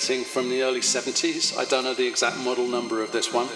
Dating from the early 70s. I don't know the exact model number of this one.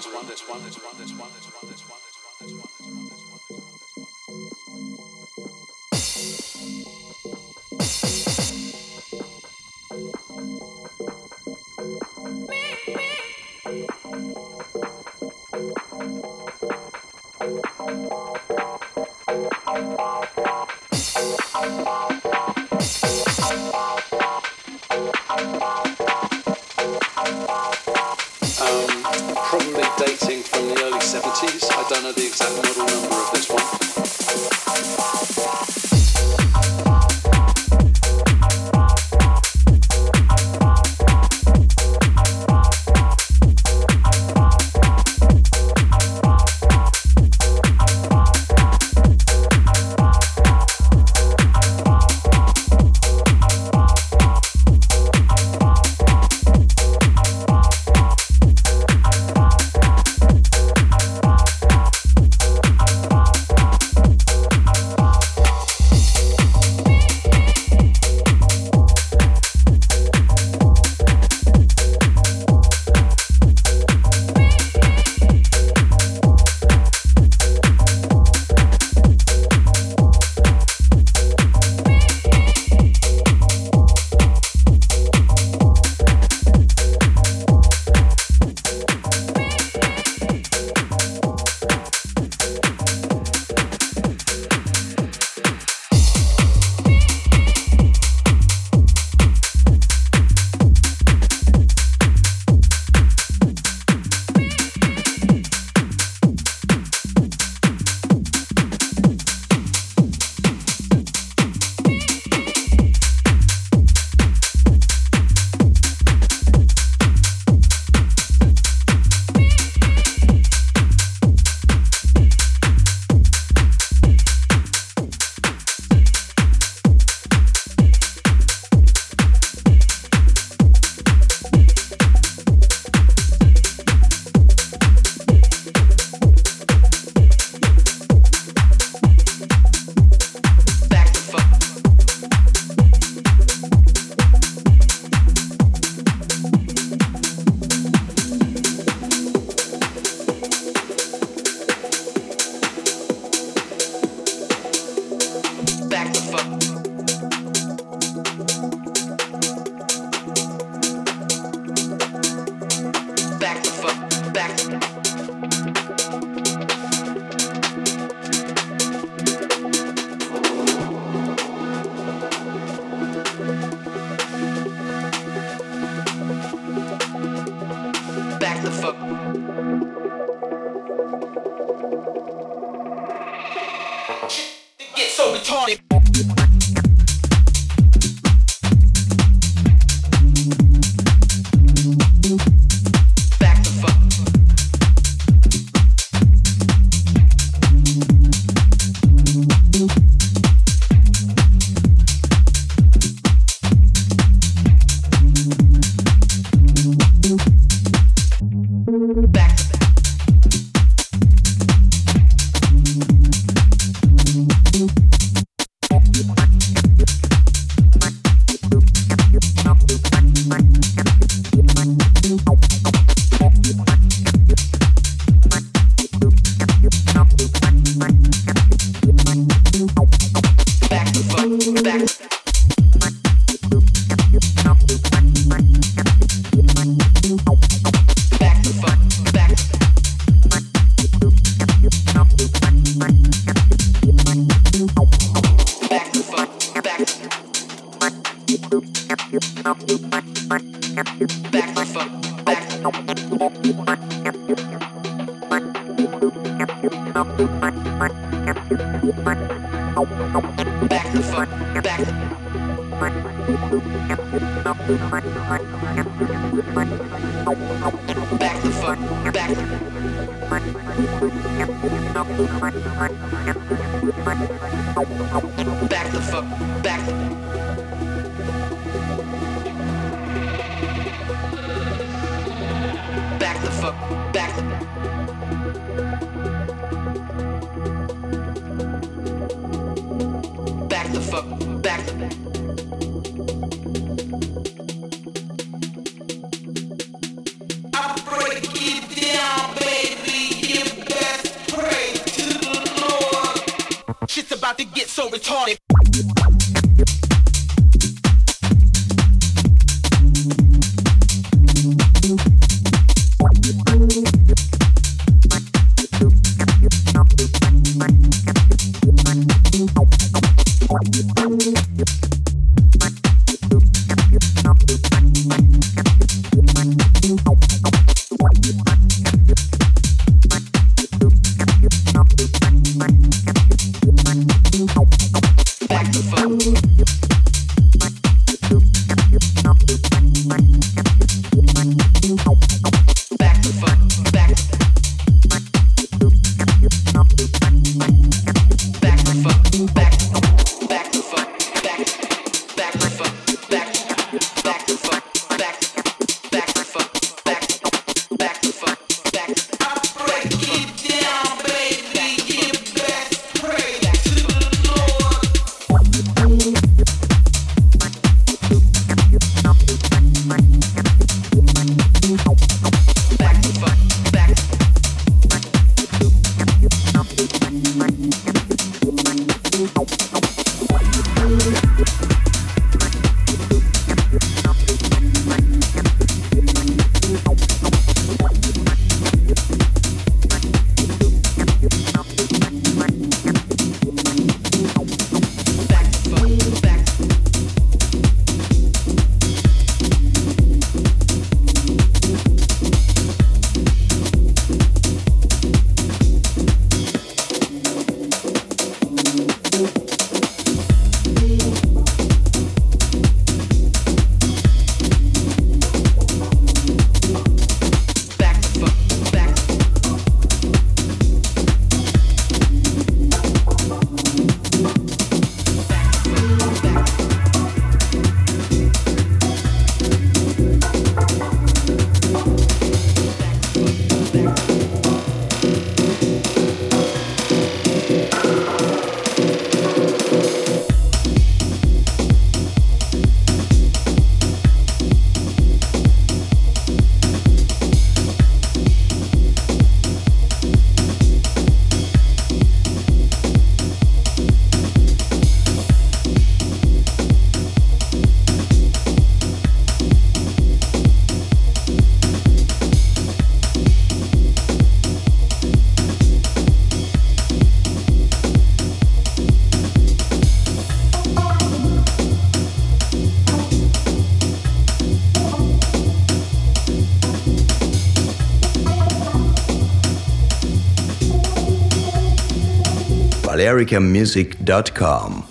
balearicamusic.com